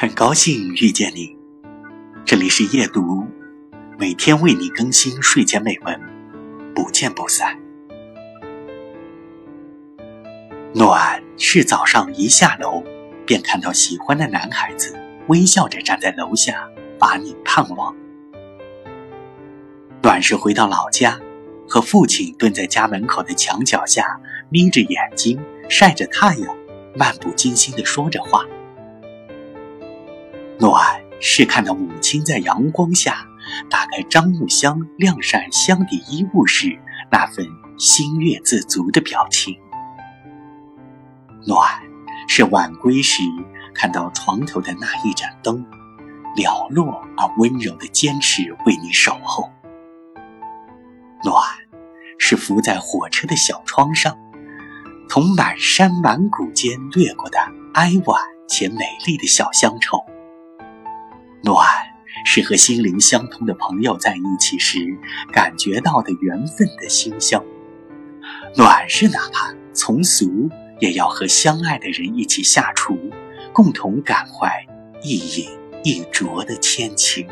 很高兴遇见你，这里是夜读，每天为你更新睡前美文，不见不散。暖是早上一下楼，便看到喜欢的男孩子微笑着站在楼下，把你盼望。暖是回到老家，和父亲蹲在家门口的墙角下，眯着眼睛晒着太阳，漫不经心地说着话。是看到母亲在阳光下打开樟木箱晾晒箱底衣物时那份心悦自足的表情。暖是晚归时看到床头的那一盏灯，寥落而温柔的坚持为你守候。暖是伏在火车的小窗上，从满山满谷间掠过的哀婉且美丽的小乡愁。暖是和心灵相通的朋友在一起时感觉到的缘分的馨香。暖是哪怕从俗，也要和相爱的人一起下厨，共同感怀一饮一啄的牵情。